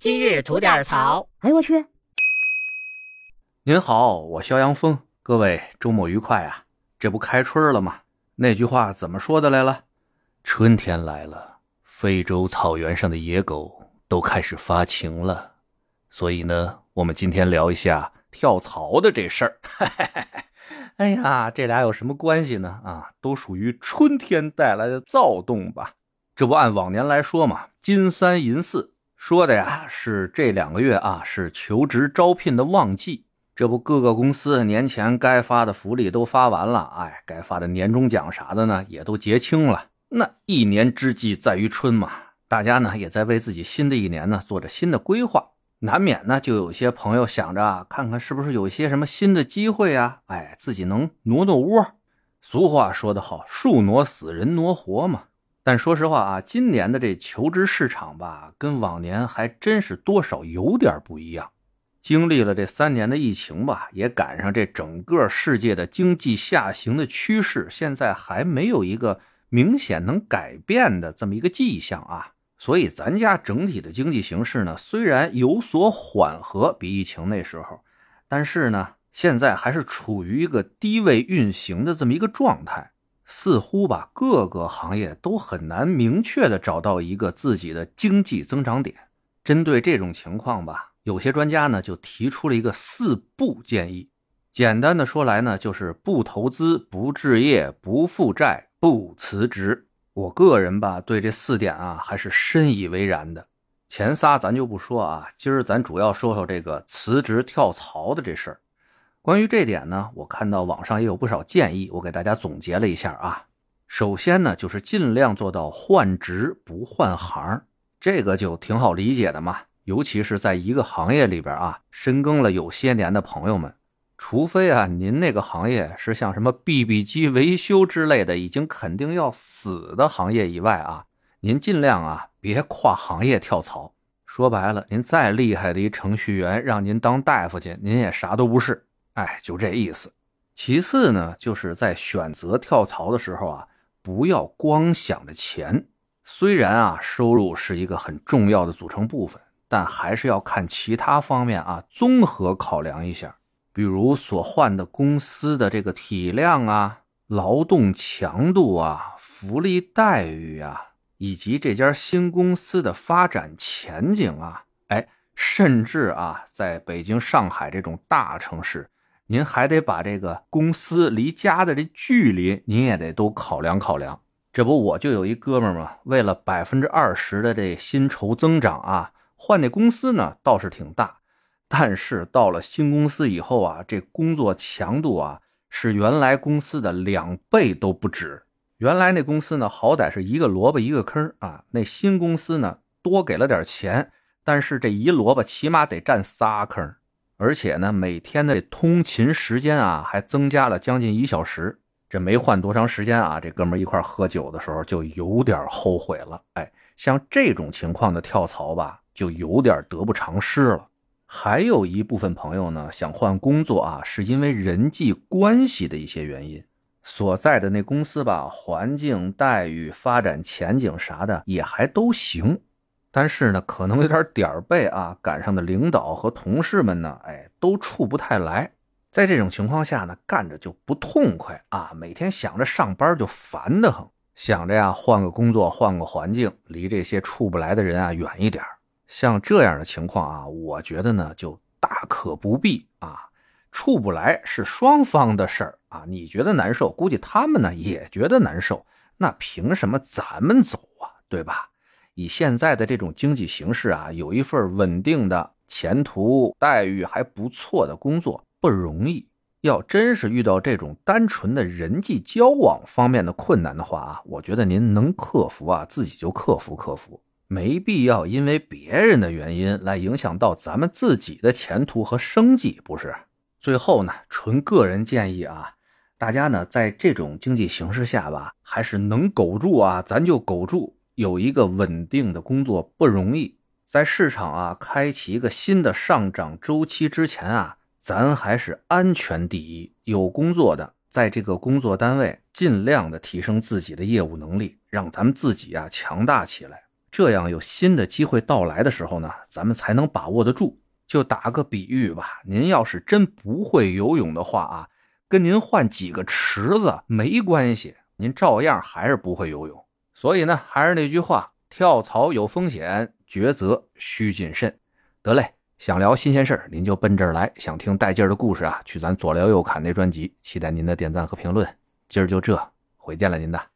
今日吐点槽。哎呦我去！您好，我肖阳峰，各位周末愉快啊！这不开春了吗？那句话怎么说的来了？春天来了，非洲草原上的野狗都开始发情了。所以呢，我们今天聊一下跳槽的这事儿。哎呀，这俩有什么关系呢？啊，都属于春天带来的躁动吧。这不按往年来说嘛，金三银四说的呀是这两个月啊是求职招聘的旺季。这不各个公司年前该发的福利都发完了，哎，该发的年终奖啥的呢也都结清了。那一年之计在于春嘛，大家呢也在为自己新的一年呢做着新的规划，难免呢就有些朋友想着啊看看是不是有一些什么新的机会啊，哎，自己能挪挪窝。俗话说得好，树挪死，人挪活嘛。但说实话啊，今年的这求职市场吧，跟往年还真是多少有点不一样。经历了这三年的疫情吧，也赶上这整个世界的经济下行的趋势，现在还没有一个明显能改变的这么一个迹象啊。所以咱家整体的经济形势呢，虽然有所缓和，比疫情那时候，但是呢，现在还是处于一个低位运行的这么一个状态。似乎吧，各个行业都很难明确的找到一个自己的经济增长点。针对这种情况吧，有些专家呢就提出了一个四不建议。简单的说来呢，就是不投资、不置业、不负债、不辞职。我个人吧，对这四点啊还是深以为然的。前仨咱就不说啊，今儿咱主要说说这个辞职跳槽的这事儿。关于这点呢，我看到网上也有不少建议，我给大家总结了一下啊。首先呢，就是尽量做到换职不换行，这个就挺好理解的嘛。尤其是在一个行业里边啊，深耕了有些年的朋友们，除非啊您那个行业是像什么 BB 机维修之类的已经肯定要死的行业以外啊，您尽量啊别跨行业跳槽。说白了，您再厉害的一程序员，让您当大夫去，您也啥都不是。哎，就这意思。其次呢，就是在选择跳槽的时候啊，不要光想着钱。虽然啊，收入是一个很重要的组成部分，但还是要看其他方面啊，综合考量一下。比如所换的公司的这个体量啊、劳动强度啊、福利待遇啊，以及这家新公司的发展前景啊，哎，甚至啊，在北京、上海这种大城市。您还得把这个公司离家的这距离，您也得都考量考量。这不，我就有一哥们儿嘛，为了百分之二十的这薪酬增长啊，换那公司呢倒是挺大，但是到了新公司以后啊，这工作强度啊是原来公司的两倍都不止。原来那公司呢，好歹是一个萝卜一个坑啊，那新公司呢多给了点钱，但是这一萝卜起码得占仨坑。而且呢，每天的通勤时间啊，还增加了将近一小时。这没换多长时间啊，这哥们一块喝酒的时候就有点后悔了。哎，像这种情况的跳槽吧，就有点得不偿失了。还有一部分朋友呢，想换工作啊，是因为人际关系的一些原因，所在的那公司吧，环境、待遇、发展前景啥的也还都行。但是呢，可能有点点儿背啊，赶上的领导和同事们呢，哎，都处不太来。在这种情况下呢，干着就不痛快啊，每天想着上班就烦得很，想着呀，换个工作，换个环境，离这些处不来的人啊远一点。像这样的情况啊，我觉得呢，就大可不必啊。处不来是双方的事儿啊，你觉得难受，估计他们呢也觉得难受，那凭什么咱们走啊？对吧？以现在的这种经济形势啊，有一份稳定的前途、待遇还不错的工作不容易。要真是遇到这种单纯的人际交往方面的困难的话啊，我觉得您能克服啊，自己就克服克服，没必要因为别人的原因来影响到咱们自己的前途和生计，不是？最后呢，纯个人建议啊，大家呢在这种经济形势下吧，还是能苟住啊，咱就苟住。有一个稳定的工作不容易，在市场啊开启一个新的上涨周期之前啊，咱还是安全第一。有工作的，在这个工作单位尽量的提升自己的业务能力，让咱们自己啊强大起来。这样有新的机会到来的时候呢，咱们才能把握得住。就打个比喻吧，您要是真不会游泳的话啊，跟您换几个池子没关系，您照样还是不会游泳。所以呢，还是那句话，跳槽有风险，抉择需谨慎。得嘞，想聊新鲜事您就奔这儿来；想听带劲儿的故事啊，去咱左聊右侃那专辑。期待您的点赞和评论。今儿就这，回见了您的。